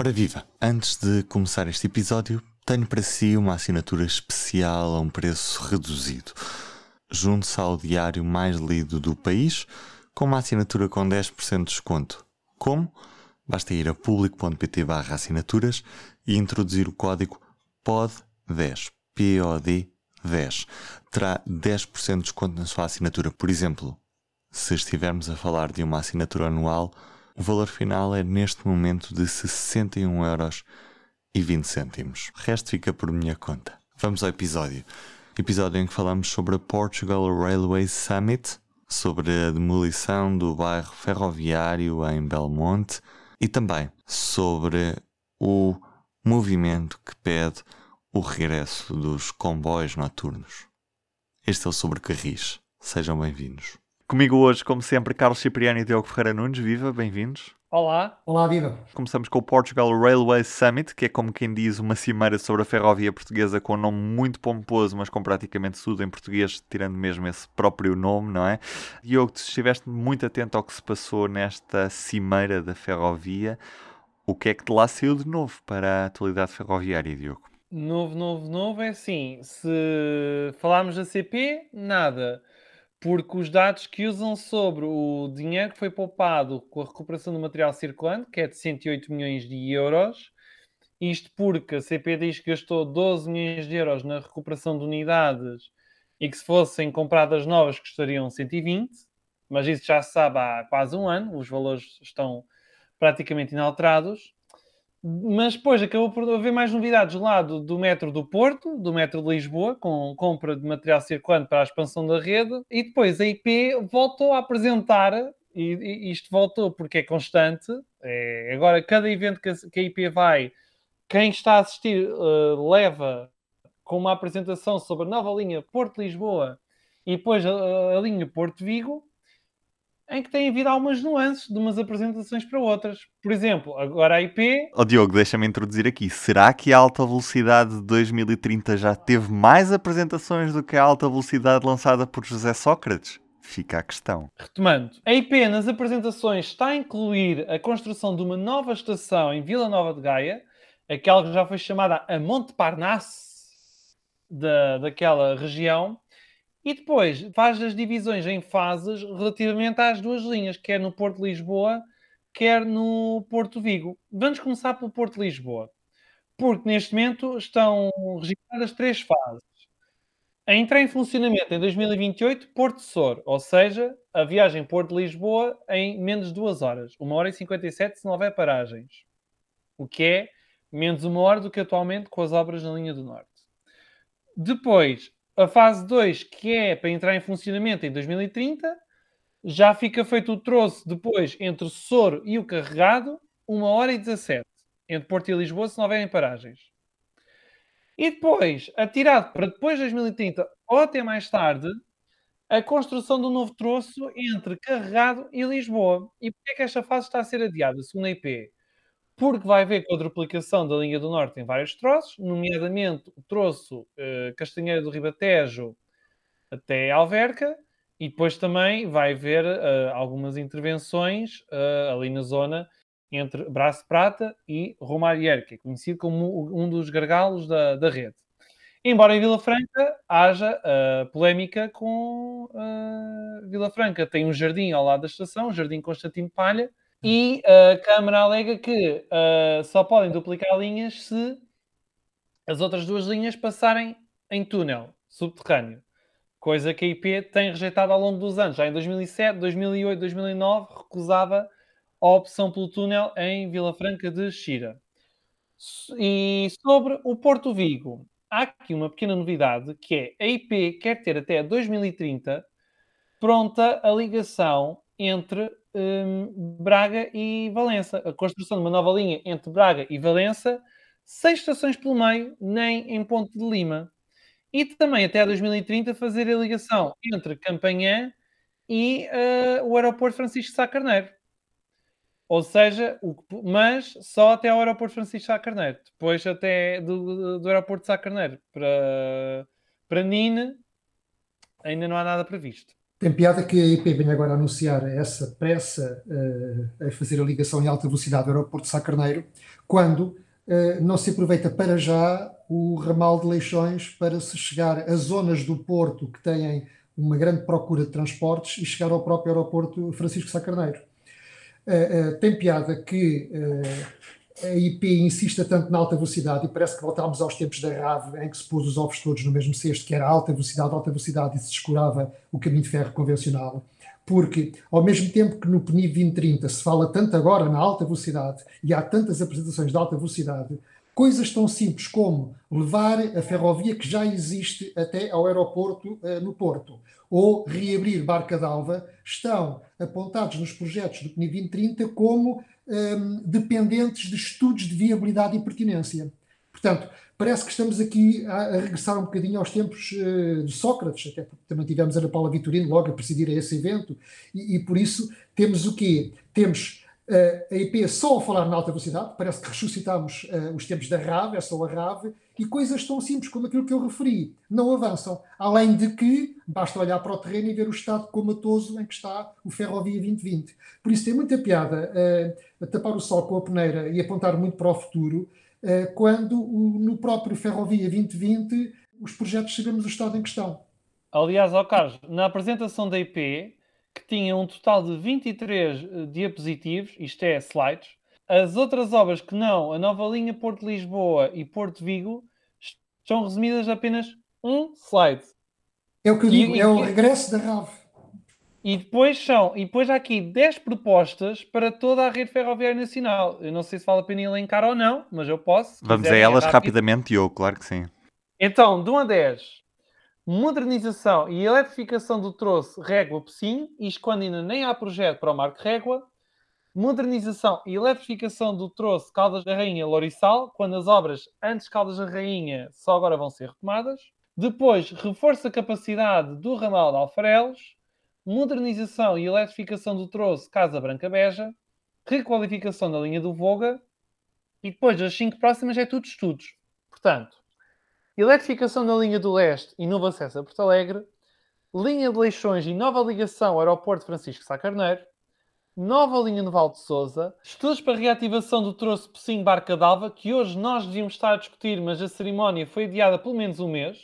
Ora viva! Antes de começar este episódio, tenho para si uma assinatura especial a um preço reduzido. Junte-se ao diário mais lido do país com uma assinatura com 10% de desconto. Como? Basta ir a público.pt barra assinaturas e introduzir o código POD10, POD 10. Terá 10% de desconto na sua assinatura. Por exemplo, se estivermos a falar de uma assinatura anual, o valor final é neste momento de 61 euros e 20 cêntimos. O resto fica por minha conta. Vamos ao episódio. Episódio em que falamos sobre a Portugal Railway Summit, sobre a demolição do bairro ferroviário em Belmonte e também sobre o movimento que pede o regresso dos comboios noturnos. Este é o Sobre Carris. Sejam bem-vindos. Comigo hoje, como sempre, Carlos Cipriano e Diogo Ferreira Nunes. Viva, bem-vindos. Olá. Olá, viva. Começamos com o Portugal Railway Summit, que é como quem diz uma cimeira sobre a ferrovia portuguesa com um nome muito pomposo, mas com praticamente tudo em português, tirando mesmo esse próprio nome, não é? Diogo, tu estiveste muito atento ao que se passou nesta cimeira da ferrovia. O que é que de lá saiu de novo para a atualidade ferroviária, Diogo? Novo, novo, novo é assim. Se falarmos da CP, nada porque os dados que usam sobre o dinheiro que foi poupado com a recuperação do material circulante, que é de 108 milhões de euros, isto porque a CP diz que gastou 12 milhões de euros na recuperação de unidades e que se fossem compradas novas custariam 120, mas isso já se sabe há quase um ano, os valores estão praticamente inalterados. Mas depois acabou por haver mais novidades do, do metro do Porto, do metro de Lisboa, com compra de material circulante para a expansão da rede, e depois a IP voltou a apresentar, e, e isto voltou porque é constante, é, agora cada evento que a, que a, IP vai, quem está a assistir uh, leva com uma apresentação sobre a nova linha Porto-Lisboa e depois a, a linha Porto-Vigo, em que tem havido algumas nuances de umas apresentações para outras. Por exemplo, agora a IP. Oh, Diogo, deixa-me introduzir aqui. Será que a alta velocidade de 2030 já teve mais apresentações do que a alta velocidade lançada por José Sócrates? Fica a questão. Retomando, a IP nas apresentações está a incluir a construção de uma nova estação em Vila Nova de Gaia, aquela que já foi chamada a Monte Parnasse da, daquela região, e depois faz as divisões em fases relativamente às duas linhas, quer no Porto de Lisboa, quer no Porto Vigo. Vamos começar pelo Porto de Lisboa, porque neste momento estão registradas três fases. A entrar em funcionamento em 2028, Porto Sor, ou seja, a viagem Porto de Lisboa em menos de duas horas, uma hora e 57 se não houver paragens, o que é menos uma hora do que atualmente com as obras na linha do Norte. Depois, a fase 2, que é para entrar em funcionamento em 2030, já fica feito o troço depois entre o Soro e o Carregado, 1 hora e 17, entre Porto e Lisboa, se não houverem paragens. E depois, atirado para depois de 2030 ou até mais tarde, a construção do novo troço entre Carregado e Lisboa. E porquê é que esta fase está a ser adiada, segundo a IP? Porque vai haver quadruplicação da linha do Norte em vários troços, nomeadamente o troço uh, Castanheira do Ribatejo até Alverca, e depois também vai haver uh, algumas intervenções uh, ali na zona entre Braço Prata e Romário que é conhecido como um dos gargalos da, da rede. Embora em Vila Franca haja uh, polémica com Vila Franca. Tem um jardim ao lado da estação, o Jardim Constantino Palha, e a Câmara alega que uh, só podem duplicar linhas se as outras duas linhas passarem em túnel subterrâneo, coisa que a IP tem rejeitado ao longo dos anos. Já em 2007, 2008, 2009 recusava a opção pelo túnel em Vila Franca de Xira. E sobre o Porto Vigo, há aqui uma pequena novidade que é a IP quer ter até 2030 pronta a ligação entre um, Braga e Valença. A construção de uma nova linha entre Braga e Valença, seis estações pelo meio, nem em Ponte de Lima. E também até 2030 fazer a ligação entre Campanhã e uh, o aeroporto Francisco Sá Carneiro. Ou seja, o, mas só até ao aeroporto Francisco Sá Carneiro. Depois até do, do aeroporto Sá Carneiro para, para Nine ainda não há nada previsto. Tem piada que a IP venha agora anunciar essa pressa uh, a fazer a ligação em alta velocidade ao aeroporto de Sá Carneiro, quando uh, não se aproveita para já o ramal de Leixões para se chegar a zonas do Porto que têm uma grande procura de transportes e chegar ao próprio aeroporto Francisco Sá Carneiro. Uh, tem piada que a IP insista tanto na alta velocidade e parece que voltámos aos tempos da RAV em que se pôs os ovos todos no mesmo cesto, que era alta velocidade, alta velocidade e se descurava o caminho de ferro convencional. Porque, ao mesmo tempo que no PNI 2030 se fala tanto agora na alta velocidade e há tantas apresentações de alta velocidade, coisas tão simples como levar a ferrovia que já existe até ao aeroporto uh, no Porto ou reabrir Barca d'Alva estão apontados nos projetos do PNI 2030 como um, dependentes de estudos de viabilidade e pertinência. Portanto, parece que estamos aqui a, a regressar um bocadinho aos tempos uh, de Sócrates, até porque também tivemos a Ana Paula Vitorino logo a presidir a esse evento, e, e por isso temos o quê? Temos uh, a IP só a falar na alta velocidade, parece que ressuscitamos uh, os tempos da RAV, é só a RAV, e coisas tão simples como aquilo que eu referi não avançam. Além de que basta olhar para o terreno e ver o estado comatoso em que está o Ferrovia 2020. Por isso tem muita piada uh, tapar o sol com a peneira e apontar muito para o futuro, uh, quando o, no próprio Ferrovia 2020 os projetos sabemos o estado em questão. Aliás, ao Carlos, na apresentação da IP, que tinha um total de 23 uh, diapositivos, isto é, slides, as outras obras que não, a nova linha Porto Lisboa e Porto Vigo, estão resumidas apenas um slide. É o que eu digo, e, é o regresso da RAV. E depois são, e depois há aqui 10 propostas para toda a rede ferroviária nacional. Eu não sei se vale a pena elencar ou não, mas eu posso. Vamos a elas rapidamente, eu, claro que sim. Então, de 1 a 10, modernização e eletrificação do troço Régua-Pocinho, isto quando ainda nem há projeto para o Marco Régua. Modernização e eletrificação do troço Caldas da Rainha Lorissal, quando as obras antes Caldas da Rainha só agora vão ser retomadas. Depois, reforço a capacidade do ramal de Alfarelos, modernização e eletrificação do troço Casa Branca Beja, requalificação da linha do Voga. E depois as cinco próximas é tudo estudos. Portanto, eletrificação da linha do leste e novo acesso a Porto Alegre, linha de Leixões e nova ligação ao aeroporto Francisco Sá Carneiro, nova linha no Val de Souza, estudos para reativação do troço Pocinho Barca d'Alva, que hoje nós devíamos estar a discutir, mas a cerimónia foi adiada pelo menos um mês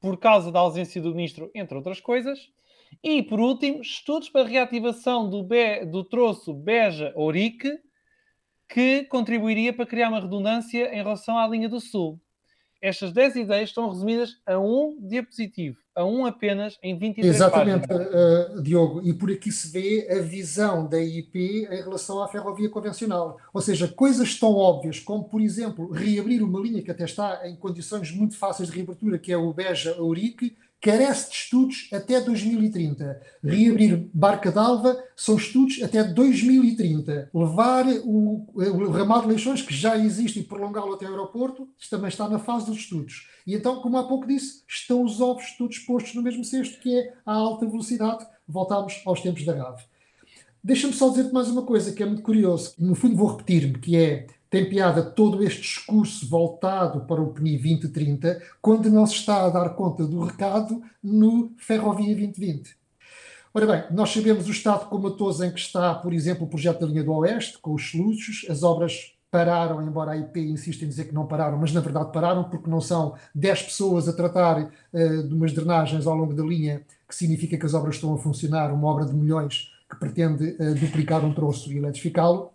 por causa da ausência do ministro, entre outras coisas. E, por último, estudos para reativação do, Be do troço Beja-Ourique, que contribuiria para criar uma redundância em relação à linha do Sul. Estas 10 ideias estão resumidas a um diapositivo, a um apenas, em 23 Exatamente, uh, Diogo, e por aqui se vê a visão da IP em relação à ferrovia convencional. Ou seja, coisas tão óbvias como, por exemplo, reabrir uma linha que até está em condições muito fáceis de reabertura, que é o Beja-Ourique, carece de estudos até 2030. Reabrir Barca d'Alva são estudos até 2030. Levar o, o ramal de Leixões, que já existe, e prolongá-lo até o aeroporto, também está na fase dos estudos. E então, como há pouco disse, estão os ovos todos postos no mesmo cesto, que é a alta velocidade. Voltamos aos tempos da RAV. Deixa-me só dizer-te mais uma coisa que é muito curioso. No fundo, vou repetir-me, que é tem piada todo este discurso voltado para o PNI 2030 quando não se está a dar conta do recado no Ferrovia 2020. Ora bem, nós sabemos o estado comatoso em que está, por exemplo, o projeto da linha do Oeste, com os sluices, as obras pararam, embora a IP insista em dizer que não pararam, mas na verdade pararam porque não são 10 pessoas a tratar uh, de umas drenagens ao longo da linha, que significa que as obras estão a funcionar, uma obra de milhões que pretende uh, duplicar um troço e eletrificá-lo.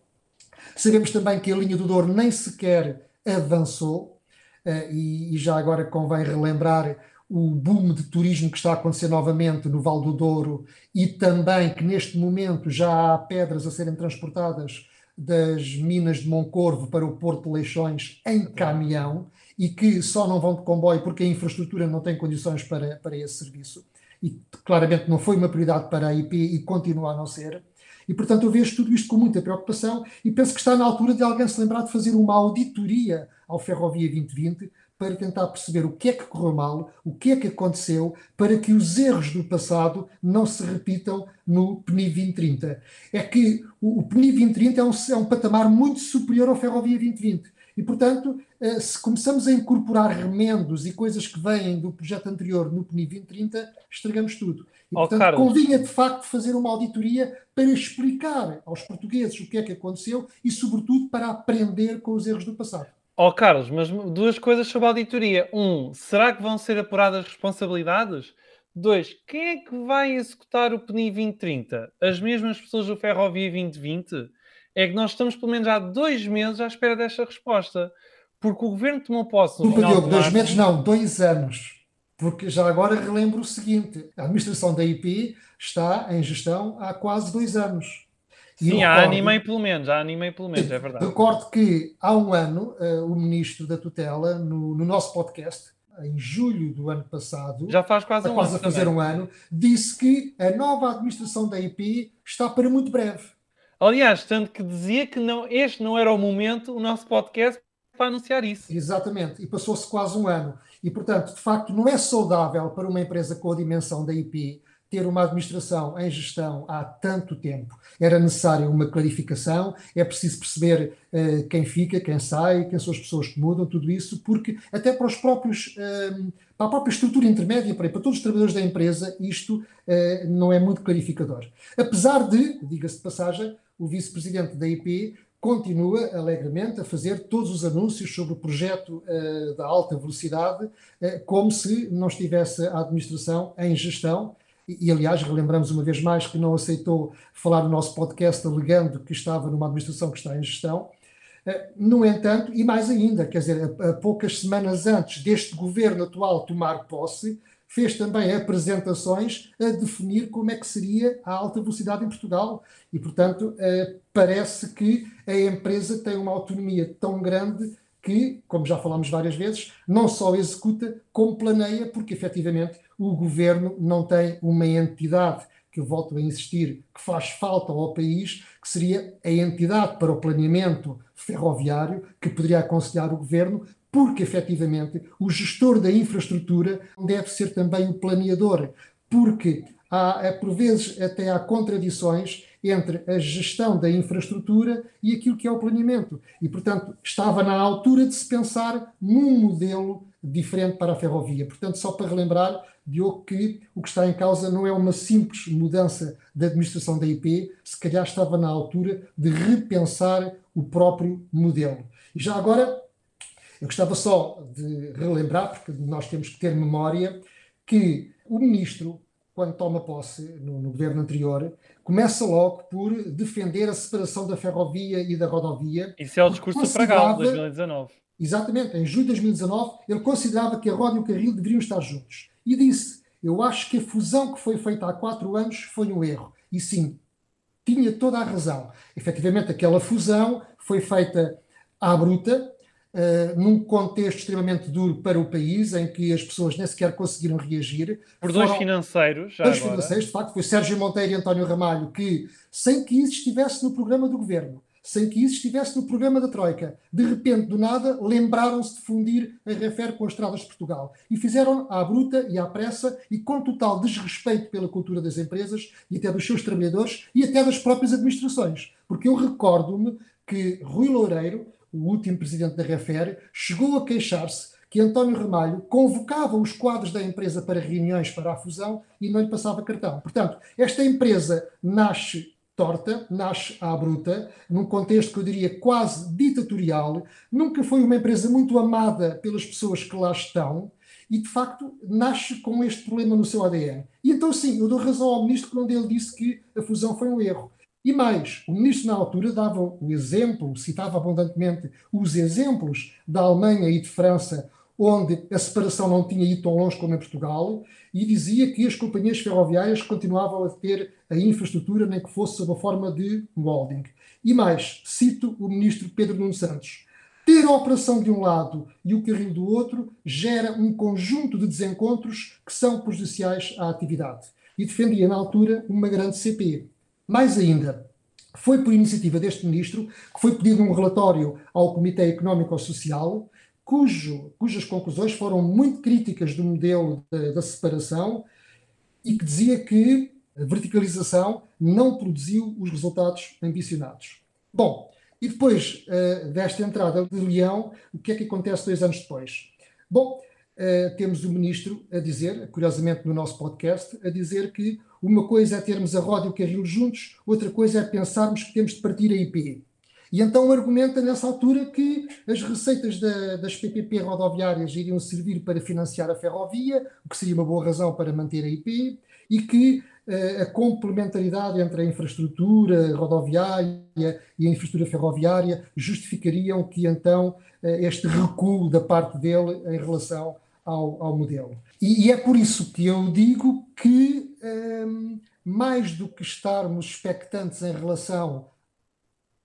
Sabemos também que a linha do Douro nem sequer avançou, uh, e, e, já agora convém relembrar o boom de turismo que está a acontecer novamente no Val do Douro e também que neste momento já há pedras a serem transportadas das minas de Moncorvo para o Porto de Leixões em caminhão e que só não vão de comboio porque a infraestrutura não tem condições para, para esse serviço. E claramente não foi uma prioridade para a IP e continua a não ser. E, portanto, eu vejo tudo isto com muita preocupação e penso que está na altura de alguém se lembrar de fazer uma auditoria ao Ferrovia 2020 para tentar perceber o que é que correu mal, o que é que aconteceu, para que os erros do passado não se repitam no PNI 2030. É que o, PNI 2030 é um, é um patamar muito superior ao Ferrovia 2020. E, portanto, eh, se começamos a incorporar remendos e coisas que vêm do projeto anterior no PNI 2030, estragamos tudo. E, portanto, oh, convinha de facto fazer uma auditoria para explicar aos portugueses o que é que aconteceu e, sobretudo, para aprender com os erros do passado. Ó oh, Carlos, mas duas coisas sobre a auditoria. Um, será que vão ser apuradas responsabilidades? Dois, quem é que vai executar o PNI 2030? As mesmas pessoas do Ferrovia 2020? É que nós estamos pelo menos há dois meses à espera desta resposta. Porque o governo tomou posse no final Diogo, dois meses não, dois anos. Porque já agora relembro o seguinte: a administração da IP está em gestão há quase dois anos. E Sim, há ano e meio pelo menos, há ano e meio pelo menos, é verdade. Recordo que há um ano uh, o ministro da tutela, no, no, nosso podcast, em julho do ano passado, já faz quase, um quase a fazer também. um ano, disse que a nova administração da IP está para muito breve. Aliás, tanto que dizia que não, este não era o momento, o nosso podcast, para anunciar isso. Exatamente, e passou-se quase um ano. E, portanto, de facto, não é saudável para uma empresa com a dimensão da IP ter uma administração em gestão há tanto tempo. Era necessária uma clarificação, é preciso perceber uh, quem fica, quem sai, quem são as pessoas que mudam, tudo isso, porque até para os próprios. Uh, para a própria estrutura intermédia, para, todos os trabalhadores da empresa, isto uh, não é muito clarificador. Apesar de, diga-se de passagem, o vice-presidente da IP continua alegremente a fazer todos os anúncios sobre o projeto uh, da alta velocidade, uh, como se não estivesse a administração em gestão. E, aliás, relembramos uma vez mais que não aceitou falar no nosso podcast alegando que estava numa administração que está em gestão. Uh, no entanto, e mais ainda, quer dizer, a poucas semanas antes deste governo atual tomar posse, fez também apresentações a definir como é que seria a alta velocidade em Portugal. E, portanto, eh, parece que a empresa tem uma autonomia tão grande que, como já falámos várias vezes, não só executa, como planeia, porque efetivamente o governo não tem uma entidade que eu volto a insistir, que faz falta ao país, que seria a entidade para o planeamento ferroviário, que poderia aconselhar o governo porque efetivamente o gestor da infraestrutura deve ser também o planeador, porque há, por vezes até há contradições entre a gestão da infraestrutura e aquilo que é o planeamento. E, portanto, estava na altura de se pensar num modelo diferente para a ferrovia. Portanto, só para relembrar, Diogo, que o que está em causa não é uma simples mudança da administração da IP, se calhar estava na altura de repensar o próprio modelo. E já agora, eu gostava só de relembrar, porque nós temos que ter memória, que o ministro, quando toma posse no, no, governo anterior, começa logo por defender a separação da ferrovia e da rodovia. Isso é o discurso do Pragal de 2019. Exatamente, em julho de 2019, ele considerava que a roda e o carril deveriam estar juntos. E disse: Eu acho que a fusão que foi feita há quatro anos foi um erro. E sim, tinha toda a razão. Efetivamente, aquela fusão foi feita à bruta, Uh, num contexto extremamente duro para o país, em que as pessoas nem sequer conseguiram reagir. Por dois Foram financeiros, já Dois agora. financeiros, de facto, foi Sérgio Monteiro e António Ramalho, que, sem que isso estivesse no programa do governo, sem que isso estivesse no programa da Troika, de repente, do nada, lembraram-se de fundir a Refer com as Estradas de Portugal. E fizeram à bruta e à pressa e com total desrespeito pela cultura das empresas e até dos seus trabalhadores e até das próprias administrações. Porque eu recordo-me que Rui Loureiro, o último presidente da Refer, chegou a queixar-se que António Ramalho convocava os quadros da empresa para reuniões para a fusão e não lhe passava cartão. Portanto, esta empresa nasce torta, nasce à bruta, num contexto que eu diria quase ditatorial, nunca foi uma empresa muito amada pelas pessoas que lá estão e, de facto, nasce com este problema no seu ADN. E então, sim, eu dou razão ao ministro quando ele disse que a fusão foi um erro. E mais, o ministro na altura dava o exemplo, citava abundantemente os exemplos da Alemanha e de França, onde a separação não tinha ido tão longe como em Portugal, e dizia que as companhias ferroviárias continuavam a ter a infraestrutura, nem que fosse sob a forma de holding. E mais, cito o ministro Pedro Nuno Santos. Ter a operação de um lado e o carril do outro gera um conjunto de desencontros que são prejudiciais à atividade. E defendia na altura uma grande CP. Mais ainda, foi por iniciativa deste ministro que foi pedido um relatório ao Comitê Económico-Social, cujo, cujas conclusões foram muito críticas do modelo da, separação e que dizia que a verticalização não produziu os resultados ambicionados. Bom, E depois uh, desta entrada de Leão, o que é que acontece dois anos depois? Bom, uh, temos o ministro a dizer, curiosamente no nosso podcast, a dizer que uma coisa é termos a roda e o carril juntos, outra coisa é pensarmos que temos de partir a IP. E então argumenta nessa altura que as receitas da, das PPP rodoviárias iriam servir para financiar a ferrovia, o que seria uma boa razão para manter a IP, e que uh, a complementaridade entre a infraestrutura rodoviária e a infraestrutura ferroviária justificariam que então uh, este recuo da parte dele em relação ao, ao modelo. E, e, é por isso que eu digo que, ehm, mais do que estarmos expectantes em relação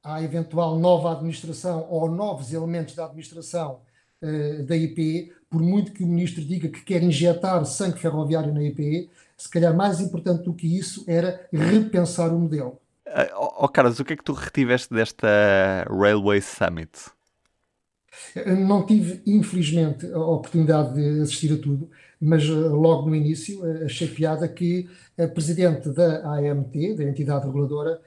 à eventual nova administração ou novos elementos da administração uh, da IP, por muito que o ministro diga que quer injetar sangue ferroviário na IP, se calhar mais importante do que isso era repensar o modelo. Uh, oh, Carlos, o que é que tu retiveste desta Railway Summit? Não tive, infelizmente, a oportunidade de assistir a tudo, mas eh, logo no início achei piada que a presidente da AMT, da entidade reguladora,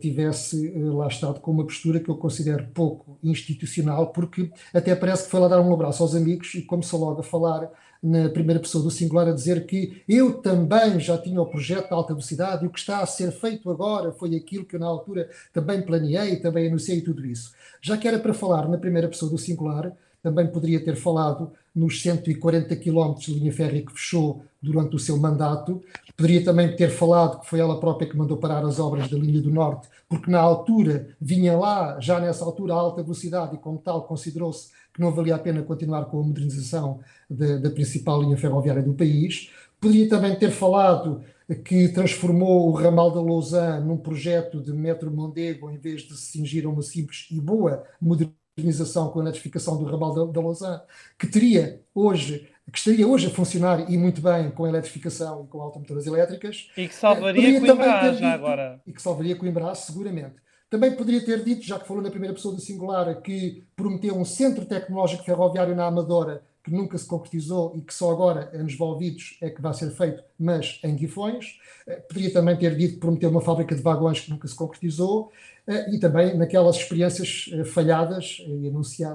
tivesse uh, lá estado com uma postura que eu considero pouco institucional, porque até parece que foi lá dar um abraço aos amigos e começou logo a falar na primeira pessoa do singular a dizer que eu também já tinha o projeto de alta velocidade e o que está a ser feito agora foi aquilo que eu na altura também planeei, também anunciei tudo isso. Já que era para falar na primeira pessoa do singular, também poderia ter falado nos 140 quilómetros de linha férrea que fechou durante o seu mandato. Poderia também ter falado que foi ela própria que mandou parar as obras da linha do Norte, porque na altura vinha lá, já nessa altura, a alta velocidade e como tal considerou-se que não valia a pena continuar com a modernização da, da principal linha ferroviária do país. Poderia também ter falado que transformou o ramal da Lausanne num projeto de metro Mondego em vez de se cingir a uma simples e boa modernização modernização com a eletrificação do ramal da, da Lausanne, que teria hoje que estaria hoje a funcionar e muito bem com a eletrificação e com automotoras elétricas. E que salvaria Coimbra já agora. E que salvaria Coimbra, seguramente. Também poderia ter dito, já que falou na primeira pessoa do singular, que prometeu um centro tecnológico ferroviário na Amadora, que nunca se concretizou e que só agora, anos envolvidos, é que vai ser feito, mas em Guifões. Eh, poderia também ter dito que prometeu uma fábrica de vagões que nunca se concretizou. Eh, e também naquelas experiências eh, falhadas,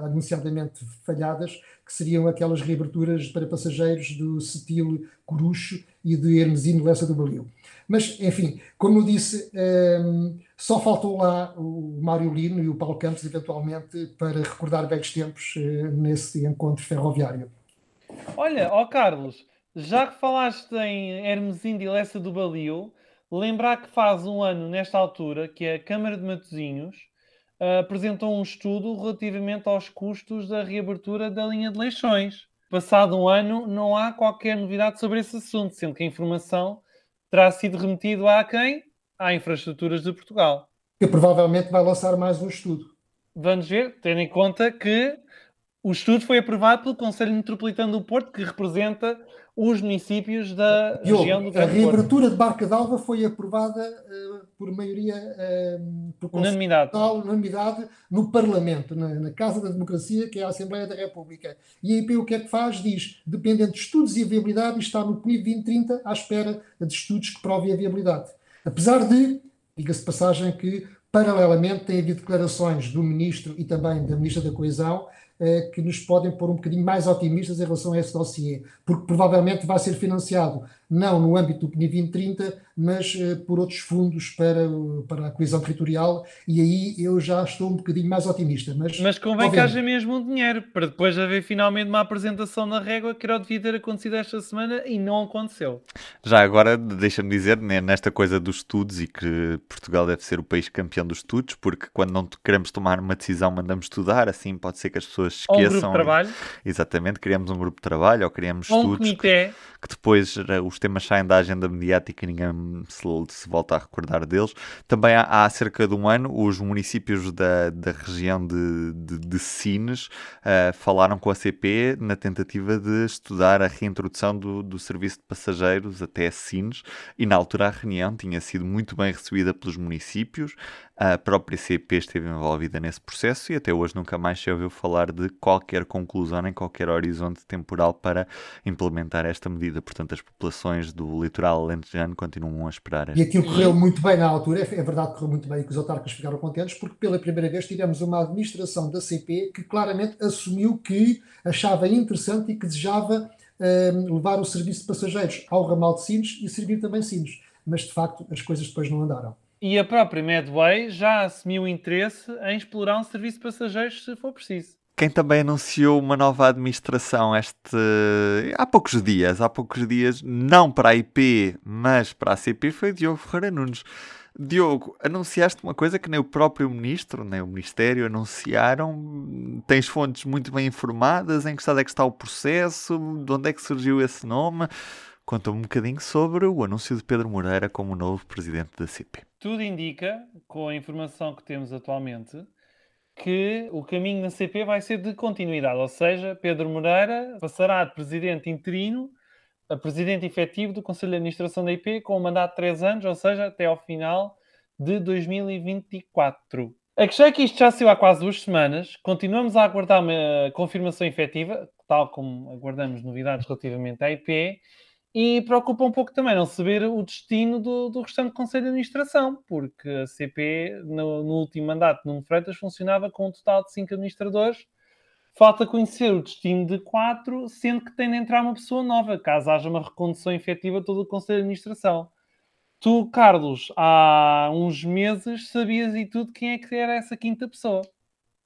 anunciadamente falhadas, que seriam aquelas reaberturas para passageiros do Setil Corucho e de Hermesino Lessa do Balio. Mas, enfim, como eu disse, ehm, só faltou lá o Mário Lino e o Paulo Campos, eventualmente, para recordar velhos tempos nesse encontro ferroviário. Olha, ó Carlos, já que falaste em Hermesino e Lessa do Balio, Lembrar que faz um ano, nesta altura, que a Câmara de Matosinhos uh, apresentou um estudo relativamente aos custos da reabertura da linha de Leixões. Passado um ano, não há qualquer novidade sobre esse assunto, sendo que a informação terá sido remetida a quem? À Infraestruturas de Portugal. Que provavelmente vai lançar mais um estudo. Vamos ver, tendo em conta que o estudo foi aprovado pelo Conselho Metropolitano do Porto, que representa os municípios da Diogo, região do Grande A reabertura de Barca d'Alva foi aprovada uh, por maioria uh, por unanimidade. unanimidade no Parlamento, na, na, Casa da Democracia, que é a Assembleia da República. E a IP o que é que faz? Diz, dependendo de estudos e viabilidade, está no PNID 2030 à espera de estudos que provem a viabilidade. Apesar de, diga-se passagem que, paralelamente, tem havido declarações do Ministro e também da Ministra da Coesão que nos podem pôr um bocadinho mais otimistas em relação a esse dossiê, porque provavelmente vai ser financiado não no âmbito do PNI 2030, mas uh, por outros fundos para, para a coesão territorial, e aí eu já estou um bocadinho mais otimista. Mas, mas convém que haja mesmo um dinheiro, para depois haver finalmente uma apresentação na régua que era devia ter acontecido esta semana e não aconteceu. Já agora, deixa-me dizer, né, nesta coisa dos estudos e que Portugal deve ser o país campeão dos estudos, porque quando não queremos tomar uma decisão, mandamos estudar, assim pode ser que as pessoas esqueçam. Ou um grupo de trabalho. Exatamente, criamos um grupo de trabalho ou criamos ou estudos. Um comitê. Que, que depois eh, os temas saem da agenda mediática e ninguém se, se volta a recordar deles. Também há, há, cerca de um ano, os municípios da, da região de, de, de Sines uh, falaram com a CP na tentativa de estudar a reintrodução do, do serviço de passageiros até Sines e na altura a reunião tinha sido muito bem recebida pelos municípios. A própria CP esteve envolvida nesse processo e até hoje nunca mais se ouviu falar de qualquer conclusão nem qualquer horizonte temporal para implementar esta medida. Portanto, as populações do litoral alentejano continuam um a esperar. E aquilo correu muito bem na altura, é, é verdade que correu muito bem e que os autarcas ficaram contentes, porque pela primeira vez tivemos uma administração da CP que claramente assumiu que achava interessante e que desejava uh, levar o serviço de passageiros ao ramal de Sines e servir também Sines. Mas de facto as coisas depois não andaram. E a própria Medway já assumiu interesse em explorar um serviço de passageiros se for preciso. Quem também anunciou uma nova administração este há poucos dias, há poucos dias, não para a IP, mas para a CP, foi Diogo Ferreira Nunes. Diogo, anunciaste uma coisa que nem o próprio ministro, nem o Ministério anunciaram. Tens fontes muito bem informadas em que estado é que está o processo, de onde é que surgiu esse nome. Conta-me um bocadinho sobre o anúncio de Pedro Moreira como novo presidente da CP. Tudo indica, com a informação que temos atualmente, que o caminho na CP vai ser de continuidade, ou seja, Pedro Moreira passará de presidente interino a presidente efetivo do Conselho de Administração da IP com um mandato de 3 anos, ou seja, até ao final de 2024. A questão é que isto já saiu há quase duas semanas, continuamos a aguardar uma confirmação efetiva, tal como aguardamos novidades relativamente à IP, e preocupa um pouco também não saber o destino do, do restante Conselho de Administração, porque a CP, no, no último mandato de Nuno Freitas, funcionava com um total de cinco administradores. Falta conhecer o destino de quatro, sendo que tem de entrar uma pessoa nova, caso haja uma recondução efetiva de todo o Conselho de Administração. Tu, Carlos, há uns meses sabias e tudo quem é que era essa quinta pessoa.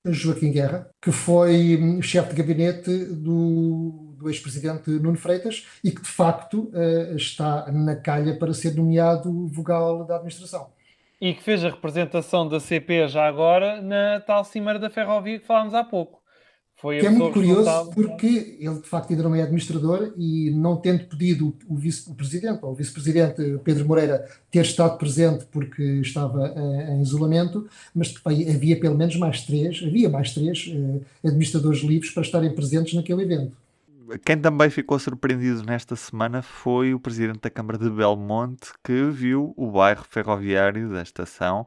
Joaquim Guerra, que foi hum, chefe de gabinete do, do ex-presidente Nuno Freitas e que de facto eh, está na calha para ser nomeado vogal da administração. E que fez a representação da CP já agora na tal cimeira da ferrovia que falámos há pouco. Foi que é muito curioso porque ele de facto ainda não é administrador e não tendo pedido o vice-presidente ou o vice-presidente Pedro Moreira ter estado presente porque estava uh, em isolamento, mas havia pelo menos mais três, havia mais três uh, administradores livres para estarem presentes naquele evento. Quem também ficou surpreendido nesta semana foi o presidente da Câmara de Belmonte que viu o bairro ferroviário da estação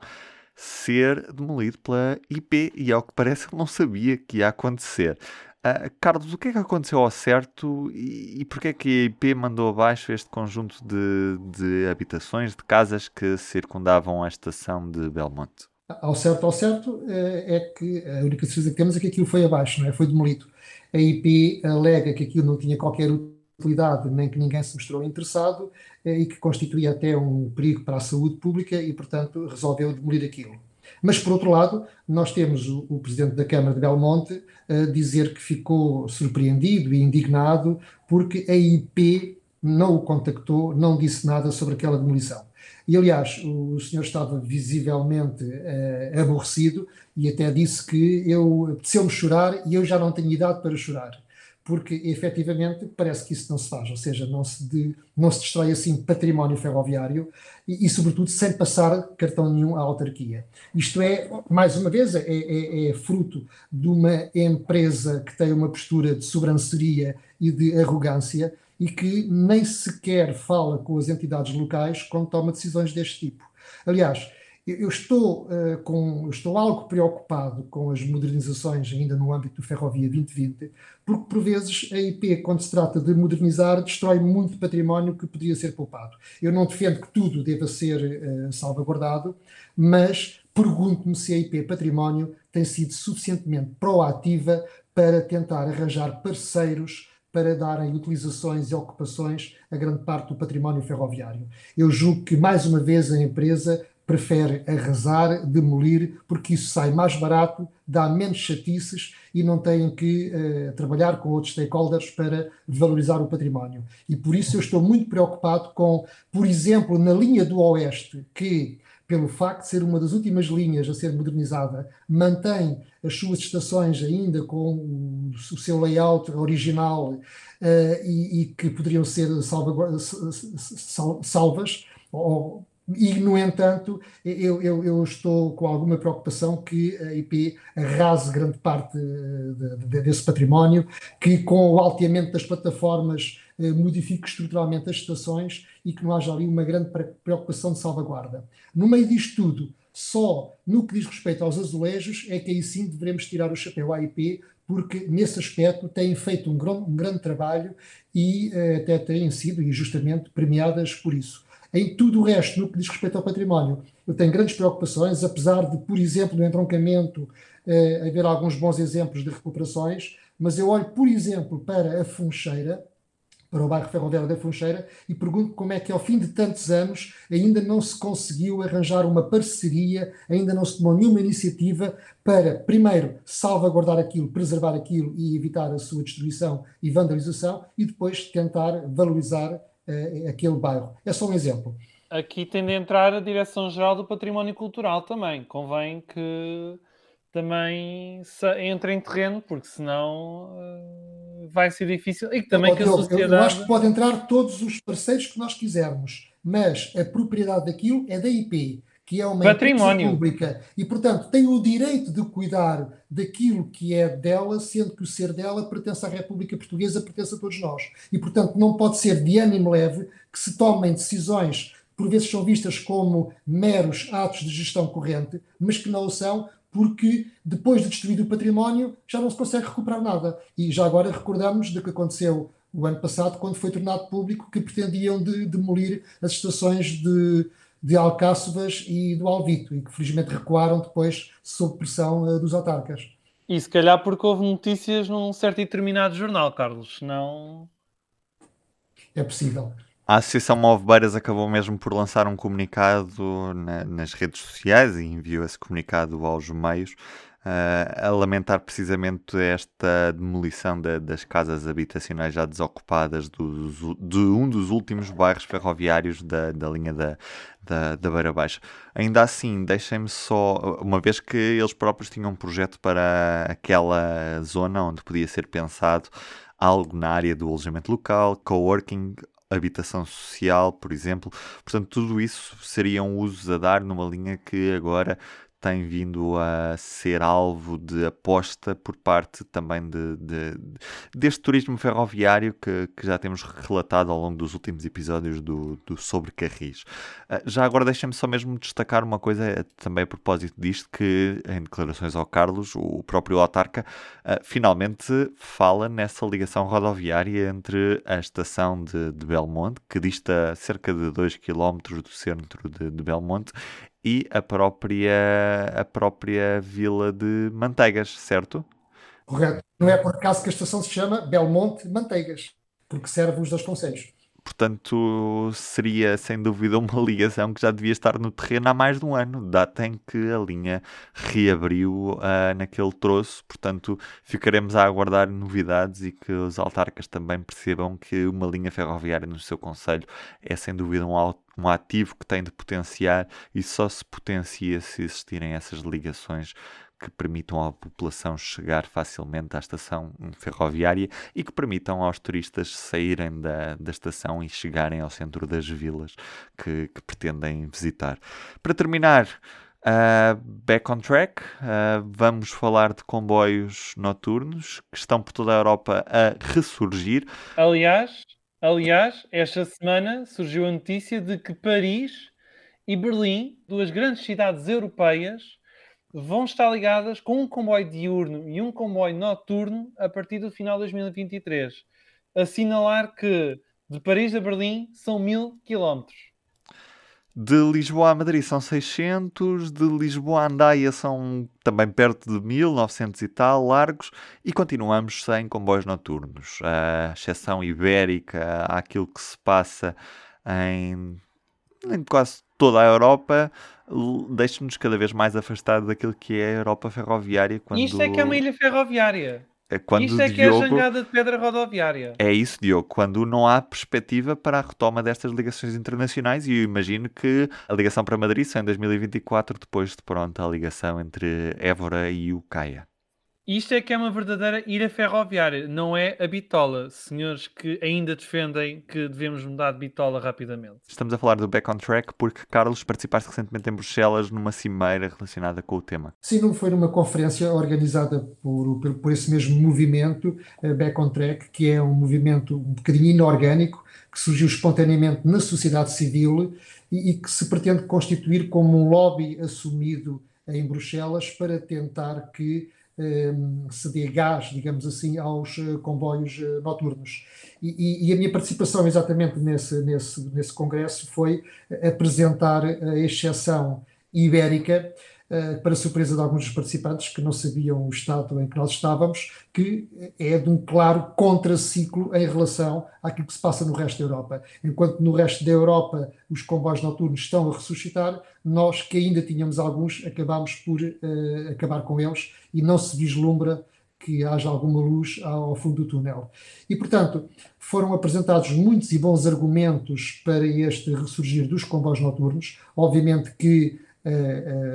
ser demolido pela IP e ao que parece ele não sabia que ia acontecer. Uh, Carlos, o que é que aconteceu ao certo e, e porquê é que a IP mandou abaixo este conjunto de, de habitações, de casas que circundavam a estação de Belmonte? Ao certo, ao certo, eh, é que a única certeza que temos é que aquilo foi abaixo, não é? foi demolido. A IP alega que aquilo não tinha qualquer utilidade, nem que ninguém se mostrou interessado eh, e que constituía até um perigo para a saúde pública e, portanto, resolveu demolir aquilo. Mas, por outro lado, nós temos o, o Presidente da Câmara de Belmonte a dizer que ficou surpreendido e indignado porque a IP não o contactou, não disse nada sobre aquela demolição. E, aliás, o senhor estava visivelmente uh, aborrecido e até disse que eu apeteceu-me chorar e eu já não tenho idade para chorar porque efetivamente parece que isso não se faz, ou seja, não se, de, não se destrói assim património ferroviário e, e, sobretudo, sem passar cartão nenhum à autarquia. Isto é, mais uma vez, é, é, é, fruto de uma empresa que tem uma postura de sobranceria e de arrogância e que nem sequer fala com as entidades locais quando toma decisões deste tipo. Aliás, eu estou, uh, com, estou algo preocupado com as modernizações ainda no âmbito do Ferrovia 2020, porque por vezes a IP, quando se trata de modernizar, destrói muito património que poderia ser poupado. Eu não defendo que tudo deva ser uh, salvaguardado, mas pergunto-me se a IP Património tem sido suficientemente proativa para tentar arranjar parceiros para darem utilizações e ocupações a grande parte do património ferroviário. Eu julgo que, mais uma vez, a empresa prefere arrasar, demolir, porque isso sai mais barato, dá menos chatices e não têm que uh, trabalhar com outros stakeholders para valorizar o património. E por isso eu estou muito preocupado com, por exemplo, na linha do Oeste, que pelo facto de ser uma das últimas linhas a ser modernizada, mantém as suas estações ainda com o, seu layout original uh, e, e, que poderiam ser salvas ou e, no entanto, eu, eu, eu, estou com alguma preocupação que a IP arrase grande parte de, de, desse património, que com o alteamento das plataformas eh, modifique estruturalmente as estações e que não haja ali uma grande preocupação de salvaguarda. No meio disto tudo, só no que diz respeito aos azulejos é que aí sim devemos tirar o chapéu à IP, porque nesse aspecto têm feito um, um grande trabalho e uh, até têm sido, e justamente, premiadas por isso. Em tudo o resto, no que diz respeito ao património, eu tenho grandes preocupações, apesar de, por exemplo, no entroncamento eh, haver alguns bons exemplos de recuperações, mas eu olho, por exemplo, para a Funcheira, para o bairro ferroviário da Funcheira, e pergunto como é que, ao fim de tantos anos, ainda não se conseguiu arranjar uma parceria, ainda não se tomou nenhuma iniciativa para, primeiro, salvaguardar aquilo, preservar aquilo e evitar a sua destruição e vandalização, e depois tentar valorizar uh, aquele bairro. É só um exemplo. Aqui tem de entrar a Direção-Geral do Património Cultural também. Convém que também entre em terreno, porque senão uh, vai ser difícil. E também que a sociedade... Eu acho que pode entrar todos os parceiros que nós quisermos, mas a propriedade daquilo é da IP, que é uma Património. pública, e portanto tem o direito de cuidar daquilo que é dela, sendo que o ser dela pertence à República Portuguesa, pertence a todos nós. E portanto não pode ser de ânimo leve que se tomem decisões por vezes são vistas como meros atos de gestão corrente, mas que não o são, porque depois de destruído o património já não se consegue recuperar nada. E já agora recordamos do que aconteceu o ano passado, quando foi tornado público que pretendiam de demolir as estações de, de Alcáçovas e do Alvito, e que felizmente recuaram depois sob pressão uh, dos autarcas. E se calhar porque houve notícias num certo e determinado jornal, Carlos, senão... É possível. A Associação Move Beiras acabou mesmo por lançar um comunicado na, nas redes sociais e enviou esse comunicado aos meios uh, a lamentar precisamente esta demolição de, das casas habitacionais já desocupadas do, de um dos últimos bairros ferroviários da, da linha da, da, da Beira Baixa. Ainda assim, deixem-me só, uma vez que eles próprios tinham um projeto para aquela zona onde podia ser pensado algo na área do alojamento local, coworking habitação social, por exemplo. Portanto, tudo isso seriam usos a dar numa linha que agora tem vindo a ser alvo de aposta por parte também de, de deste turismo ferroviário que, que, já temos relatado ao longo dos últimos episódios do, do Sobre Carris. Uh, já agora deixem-me só mesmo destacar uma coisa eh, também a propósito disto, que em declarações ao Carlos, o próprio autarca uh, finalmente fala nessa ligação rodoviária entre a estação de, de Belmonte, que dista cerca de 2 km do centro de, de Belmonte, e a própria, a própria vila de Manteigas, certo? Correto. Não é por acaso que a estação se chama Belmonte Manteigas, porque serve os dois conselhos. Portanto, seria sem dúvida uma ligação que já devia estar no terreno há mais de um ano, data em que a linha reabriu uh, naquele troço. Portanto, ficaremos a aguardar novidades e que os autarcas também percebam que uma linha ferroviária no seu conselho é sem dúvida um, um ativo que tem de potenciar e só se potencia se existirem essas ligações que permitam à população chegar facilmente à estação ferroviária e que permitam aos turistas saírem da, da estação e chegarem ao centro das vilas que, que pretendem visitar. Para terminar, Uh, back on track, uh, vamos falar de comboios noturnos que estão por toda a Europa a ressurgir. Aliás, aliás, esta semana surgiu a notícia de que Paris e Berlim, duas grandes cidades europeias, vão estar ligadas com um comboio diurno e um comboio noturno a partir do final de 2023. Assinalar que de Paris a Berlim são mil quilómetros. De Lisboa a Madrid são 600, de Lisboa a Andaia são também perto de 1900 e tal, largos, e continuamos sem comboios noturnos. A exceção ibérica àquilo que se passa em, em quase toda a Europa, deixa-nos cada vez mais afastados daquilo que é a Europa ferroviária. Quando... Isto é que é uma ilha ferroviária. É quando Isto é que Diogo... é a jangada de pedra rodoviária. É isso, Diogo. Quando não há perspectiva para a retoma destas ligações internacionais, e eu imagino que a ligação para Madrid só em 2024, depois de pronto a ligação entre Évora e o Caia. Isto é que é uma verdadeira ilha ferroviária, não é a bitola, senhores que ainda defendem que devemos mudar de bitola rapidamente. Estamos a falar do Back on Track porque, Carlos, participaste recentemente em Bruxelas numa cimeira relacionada com o tema. Sim, não foi numa conferência organizada por, por, por esse mesmo movimento, eh, Back on Track, que é um movimento um bocadinho inorgânico, que surgiu espontaneamente na sociedade civil e, e que se pretende constituir como um lobby assumido em Bruxelas para tentar que se dê gás, digamos assim, aos comboios noturnos. E, e, a minha participação exatamente nesse, nesse, nesse congresso foi apresentar a exceção ibérica, eh, para surpresa de alguns dos participantes que não sabiam o estado em que nós estávamos, que é de um claro contraciclo em relação àquilo que se passa no resto da Europa. Enquanto no resto da Europa os comboios noturnos estão a ressuscitar, nós que ainda tínhamos alguns, acabamos por uh, acabar com eles e não se vislumbra que haja alguma luz ao fundo do túnel. E, portanto, foram apresentados muitos e bons argumentos para este ressurgir dos comboios noturnos. Obviamente que eh, eh,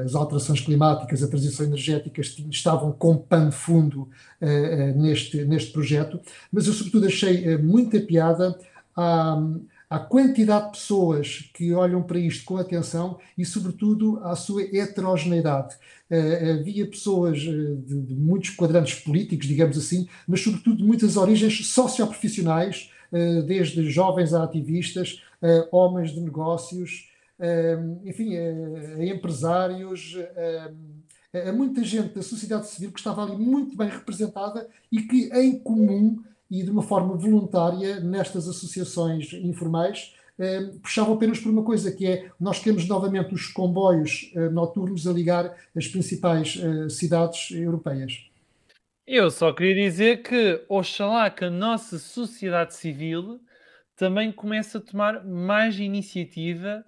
as alterações climáticas, a transição energética estavam com pano fundo eh, neste, neste projeto, mas eu sobretudo achei muita piada à, à quantidade de pessoas que olham para isto com atenção e sobretudo à sua heterogeneidade. havia pessoas de, de muitos quadrantes políticos, digamos assim, mas sobretudo de muitas origens socioprofissionais, desde jovens a ativistas, homens de negócios, enfim, a, empresários, a, muita gente da sociedade civil que estava ali muito bem representada e que, em comum e de uma forma voluntária, nestas associações informais, puxavam apenas por uma coisa, que é nós temos novamente os comboios noturnos a ligar as principais uh, cidades europeias. Eu só queria dizer que, oxalá que a nossa sociedade civil também comece a tomar mais iniciativa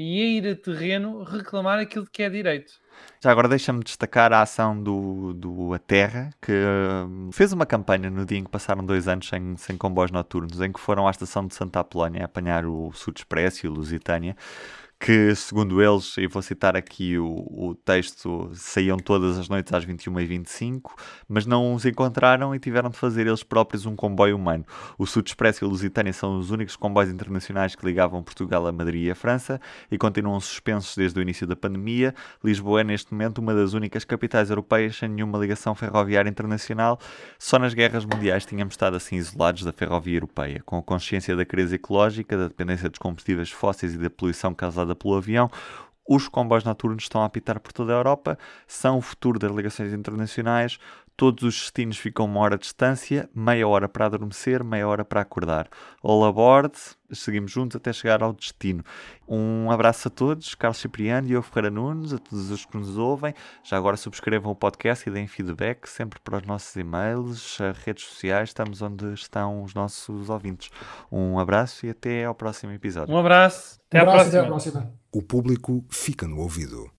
e a ir a terreno reclamar aquilo que é direito. Já agora deixa-me destacar a ação do, do A Terra, que hum, fez uma campanha no dia em que passaram dois anos sem, sem comboios noturnos, em que foram à estação de Santa Apolónia a apanhar o Sud Express e o Lusitânia, que, segundo eles, e vou citar aqui o, o texto, saíam todas as noites às 21h25, mas não os encontraram e tiveram de fazer eles próprios um comboio humano. O Sud Express e o Lusitânia são os únicos comboios internacionais que ligavam Portugal a Madrid e a França e continuam suspensos desde o início da pandemia. Lisboa é, neste momento, uma das únicas capitais europeias sem nenhuma ligação ferroviária internacional. Só nas guerras mundiais tínhamos estado assim isolados da ferrovia europeia. Com a consciência da crise ecológica, da dependência dos combustíveis fósseis e da poluição pelo avião. Os comboios noturnos estão a apitar por toda a Europa, são o futuro das ligações internacionais. Todos os destinos ficam uma hora de distância, meia hora para adormecer, meia hora para acordar. All aboard, seguimos juntos até chegar ao destino. Um abraço a todos, Carlos Cipriano, Diogo Ferreira Nunes, a todos os que nos ouvem. Já agora subscrevam o podcast e deem feedback sempre para os nossos e-mails, redes sociais, estamos onde estão os nossos ouvintes. Um abraço e até ao próximo episódio. Um abraço, até, um abraço, à, próxima. até à próxima. O público fica no ouvido.